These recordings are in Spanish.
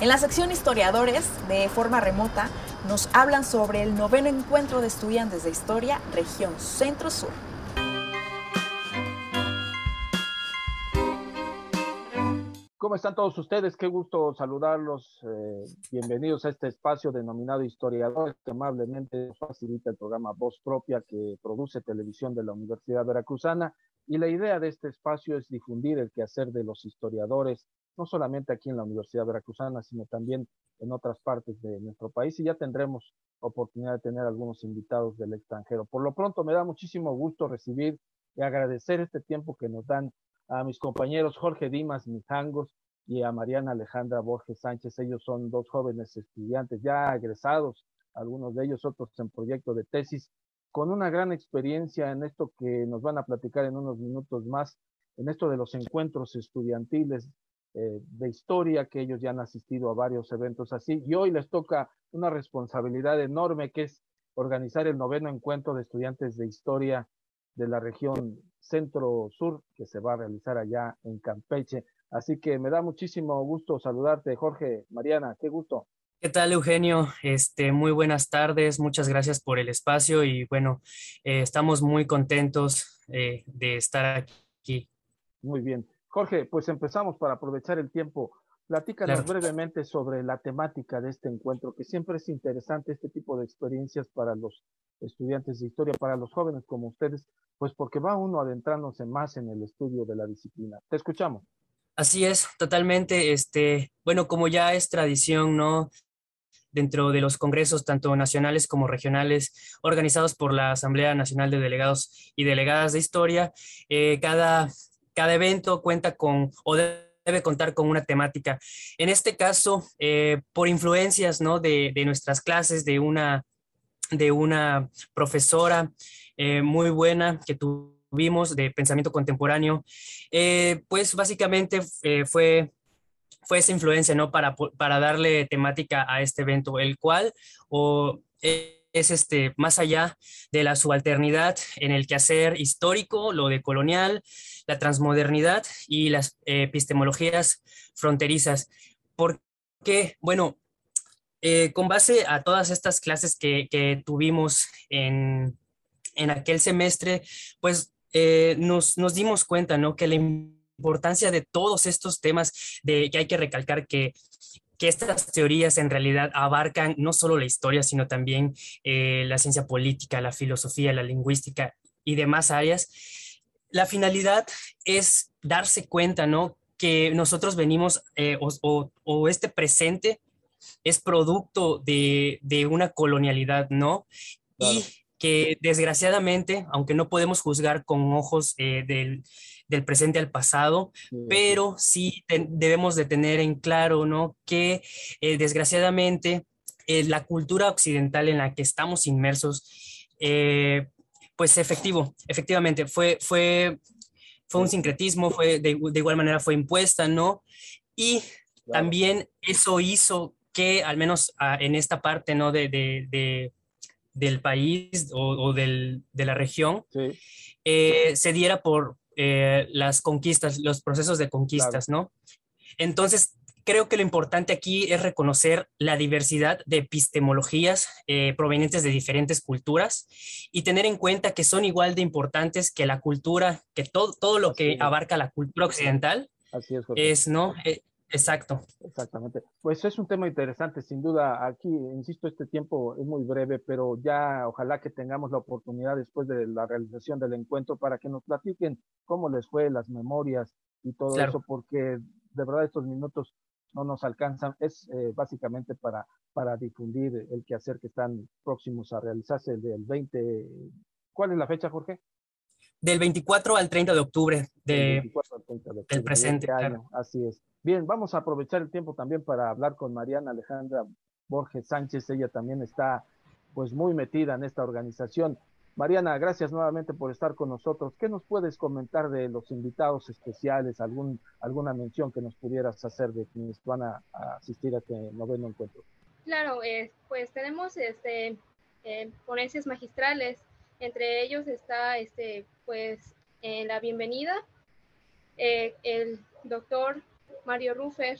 En la sección Historiadores, de forma remota, nos hablan sobre el noveno encuentro de estudiantes de historia, región Centro-Sur. ¿Cómo están todos ustedes? Qué gusto saludarlos. Eh, bienvenidos a este espacio denominado Historiadores, que amablemente facilita el programa Voz Propia que produce televisión de la Universidad Veracruzana. Y la idea de este espacio es difundir el quehacer de los historiadores, no solamente aquí en la Universidad Veracruzana, sino también en otras partes de nuestro país. Y ya tendremos oportunidad de tener algunos invitados del extranjero. Por lo pronto, me da muchísimo gusto recibir y agradecer este tiempo que nos dan a mis compañeros Jorge Dimas Mijangos y a Mariana Alejandra Borges Sánchez. Ellos son dos jóvenes estudiantes ya egresados, algunos de ellos otros en proyecto de tesis, con una gran experiencia en esto que nos van a platicar en unos minutos más, en esto de los encuentros estudiantiles eh, de historia, que ellos ya han asistido a varios eventos así, y hoy les toca una responsabilidad enorme que es organizar el noveno encuentro de estudiantes de historia de la región centro-sur que se va a realizar allá en Campeche. Así que me da muchísimo gusto saludarte, Jorge, Mariana, qué gusto. ¿Qué tal, Eugenio? Este, muy buenas tardes, muchas gracias por el espacio y bueno, eh, estamos muy contentos eh, de estar aquí. Muy bien. Jorge, pues empezamos para aprovechar el tiempo. Platícanos brevemente sobre la temática de este encuentro, que siempre es interesante este tipo de experiencias para los estudiantes de historia, para los jóvenes como ustedes, pues porque va uno adentrándose más en el estudio de la disciplina. Te escuchamos. Así es, totalmente. Este, bueno, como ya es tradición, ¿no? Dentro de los congresos, tanto nacionales como regionales, organizados por la Asamblea Nacional de Delegados y Delegadas de Historia, eh, cada, cada evento cuenta con o debe contar con una temática. En este caso, eh, por influencias ¿no? de, nuestras clases, de una, de una profesora eh, muy buena que tuvimos de pensamiento contemporáneo, eh, pues básicamente fue fue esa influencia, ¿no? Para, para darle temática a este evento, el cual o, es este, más allá de la subalternidad en el quehacer histórico, lo de colonial, la transmodernidad y las epistemologías fronterizas. Porque, bueno, eh, con base a todas estas clases que, que tuvimos en, en, aquel semestre, pues eh, nos, nos, dimos cuenta, ¿no? Que la importancia de todos estos temas, de que hay que recalcar que que estas teorías en realidad abarcan no solo la historia, sino también eh, la ciencia política, la filosofía, la lingüística y demás áreas. La finalidad es darse cuenta, ¿no? Que nosotros venimos eh, o, este presente es producto de, una colonialidad, ¿no? Y que desgraciadamente, aunque no podemos juzgar con ojos eh, del, del, presente al pasado, pero sí debemos de tener en claro, ¿no? Que eh, desgraciadamente eh, la cultura occidental en la que estamos inmersos, pues efectivo, efectivamente, fue, fue, fue un sincretismo, fue de, de igual manera fue impuesta, ¿no? Y también eso hizo que, al menos ah, en esta parte, ¿no? de, de del país o, del, de la región eh, se diera por eh, las conquistas, los procesos de conquistas, ¿no? Entonces, creo que lo importante aquí es reconocer la diversidad de epistemologías eh, provenientes de diferentes culturas y tener en cuenta que son igual de importantes que la cultura, que todo, todo lo que abarca la cultura occidental. Así es, es ¿no? Exacto. Exactamente. Pues es un tema interesante, sin duda. Aquí, insisto, este tiempo es muy breve, pero ya ojalá que tengamos la oportunidad después de la realización del encuentro para que nos platiquen cómo les fue, las memorias y todo eso, porque de verdad estos minutos no nos alcanzan. Es eh, básicamente para, para difundir el quehacer que están próximos a realizarse el del 20. ¿Cuál es la fecha, Jorge? Del 24 al 30 de octubre, de, del presente. Este año. Así es. Bien, vamos a aprovechar el tiempo también para hablar con Mariana Alejandra Borges Sánchez. Ella también está pues muy metida en esta organización. Mariana, gracias nuevamente por estar con nosotros. ¿Qué nos puedes comentar de los invitados especiales? ¿Algún, ¿Alguna mención que nos pudieras hacer de quienes van a, asistir a este noveno encuentro? Claro, eh, pues tenemos este, eh, ponencias magistrales. Entre ellos está este, pues, la bienvenida eh, el doctor Mario Ruffer,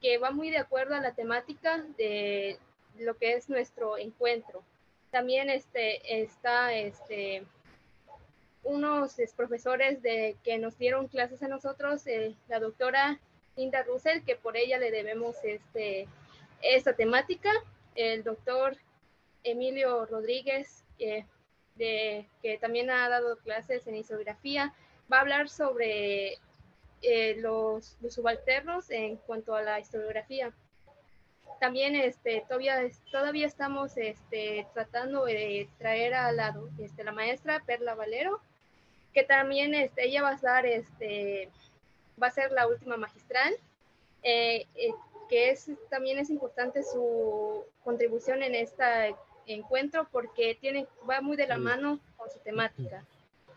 que va muy de acuerdo a la temática de lo que es nuestro encuentro. También este, está este, unos profesores de, que nos dieron clases a nosotros, eh, la doctora Linda Russell, que por ella le debemos este, esta temática, el doctor Emilio Rodríguez, de, que también ha dado clases en isografía, va a hablar sobre eh, los, subalternos en cuanto a la historiografía. También este, todavía, todavía estamos este, tratando de traer a la, este, la maestra Perla Valero, que también este, ella va a dar, este, va a ser la última magistral, eh, eh, que es, también es importante su contribución en este encuentro porque tiene, va muy de la mano con su temática.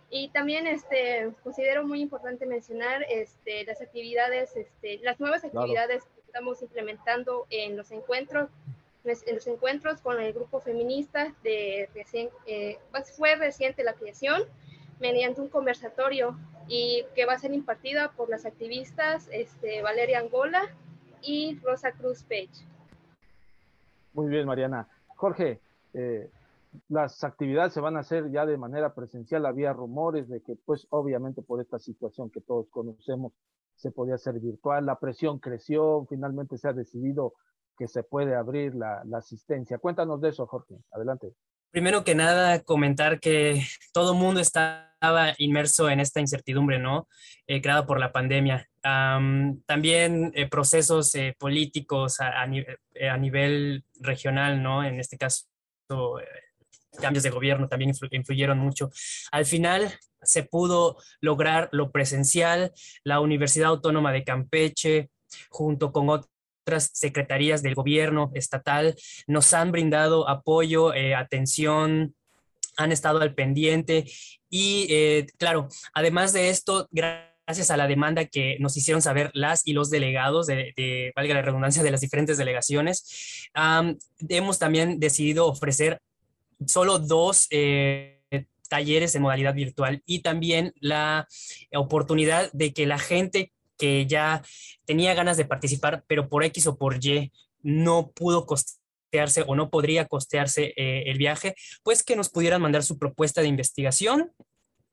Y también este, considero muy importante mencionar este, las actividades, este, las nuevas actividades que estamos implementando en los encuentros, en los encuentros con el grupo feminista de recién, eh, fue reciente la creación mediante un conversatorio y que va a ser impartida por las activistas este, Valeria Angola y Rosa Cruz Page. Muy bien, Mariana. Jorge, eh, las actividades se van a hacer ya de manera presencial. Había rumores de que, pues, obviamente por esta situación que todos conocemos, se podía hacer virtual. La presión creció, finalmente se ha decidido que se puede abrir la, asistencia. Cuéntanos de eso, Jorge. Adelante. Primero que nada, comentar que todo el mundo estaba inmerso en esta incertidumbre, ¿no? Eh, creada por la pandemia. también eh, procesos eh, políticos a, a, nivel regional, ¿no? En este caso, cambios de gobierno también influyeron mucho. Al final se pudo lograr lo presencial, la Universidad Autónoma de Campeche, junto con otras secretarías del gobierno estatal, nos han brindado apoyo, eh, atención, han estado al pendiente y, eh, claro, además de esto, gracias a la demanda que nos hicieron saber las y los delegados de, valga la redundancia, de las diferentes delegaciones, hemos también decidido ofrecer solo dos eh, talleres en modalidad virtual y también la oportunidad de que la gente que ya tenía ganas de participar, pero por X o por Y no pudo costearse o no podría costearse eh, el viaje, pues que nos pudieran mandar su propuesta de investigación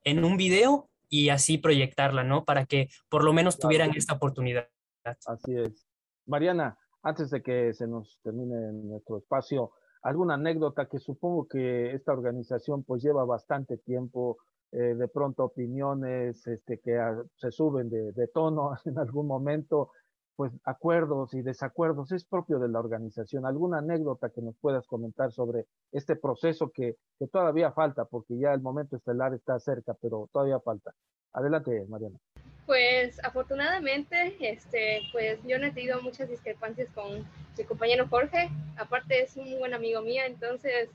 en un video y así proyectarla, ¿no? Para que por lo menos tuvieran esta oportunidad. Así es. Mariana, antes de que se nos termine nuestro espacio, alguna anécdota que supongo que esta organización pues lleva bastante tiempo, eh, de pronto opiniones este, que se suben de, de, tono en algún momento, pues acuerdos y desacuerdos, es propio de la organización. ¿Alguna anécdota que nos puedas comentar sobre este proceso que, que todavía falta, porque ya el momento estelar está cerca, pero todavía falta? Adelante, Mariana. Pues afortunadamente, este, pues yo no he tenido muchas discrepancias con mi compañero Jorge. Aparte es un buen amigo mío, entonces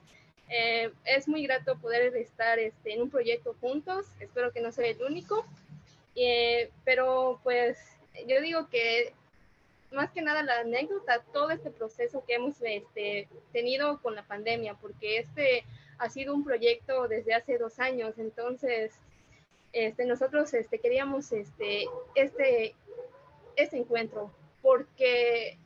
eh, es muy grato poder estar este, en un proyecto juntos. Espero que no sea el único. Eh, pero pues yo digo que más que nada la anécdota, todo este proceso que hemos este, tenido con la pandemia, porque este ha sido un proyecto desde hace dos años, entonces este, nosotros este, queríamos este, este, este encuentro, porque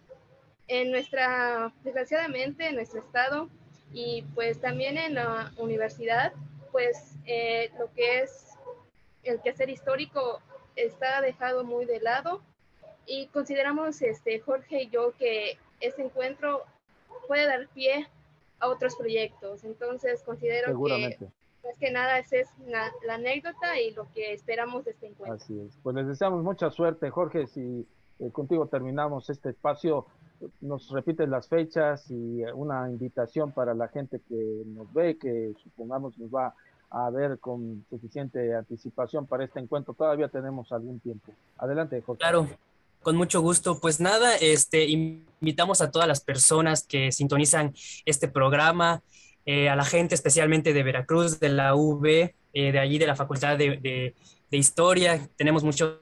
en nuestra, desgraciadamente, en nuestro estado y pues también en la universidad, pues eh, lo que es el quehacer histórico está dejado muy de lado y consideramos, este, Jorge y yo, que este encuentro puede dar pie a otros proyectos. Entonces considero que más que nada, esa es la, anécdota y lo que esperamos de este encuentro. Así es. Pues les deseamos mucha suerte, Jorge. Si eh, contigo terminamos este espacio, nos repites las fechas y eh, una invitación para la gente que nos ve, que supongamos nos va a ver con suficiente anticipación para este encuentro. Todavía tenemos algún tiempo. Adelante, Jorge. Claro. Con mucho gusto. Pues nada, este, invitamos a todas las personas que sintonizan este programa, eh, a la gente especialmente de Veracruz, de la UV, eh, de allí de la Facultad de, Historia. Tenemos muchos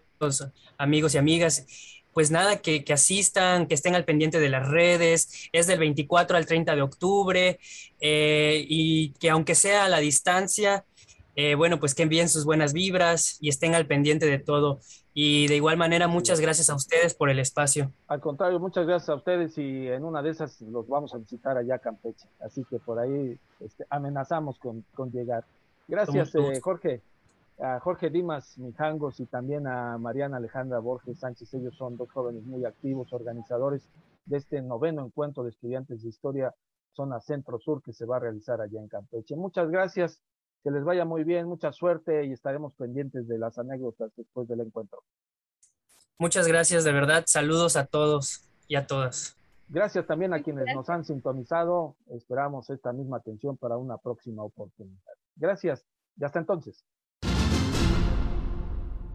amigos y amigas. Pues nada, que, asistan, que estén al pendiente de las redes. Es del 24 al 30 de octubre eh, y que aunque sea a la distancia, bueno, pues que envíen sus buenas vibras y estén al pendiente de todo. Y de igual manera, muchas gracias a ustedes por el espacio. Al contrario, muchas gracias a ustedes y en una de esas los vamos a visitar allá a Campeche. Así que por ahí este, amenazamos con, llegar. Gracias, eh, Jorge. A Jorge Dimas Mijangos y también a Mariana Alejandra Borges Sánchez. Ellos son dos jóvenes muy activos, organizadores de este noveno encuentro de estudiantes de historia zona centro-sur que se va a realizar allá en Campeche. Muchas gracias que les vaya muy bien, mucha suerte y estaremos pendientes de las anécdotas después del encuentro. Muchas gracias, de verdad. Saludos a todos y a todas. Gracias también a quienes nos han sintonizado. Esperamos esta misma atención para una próxima oportunidad. Gracias y hasta entonces.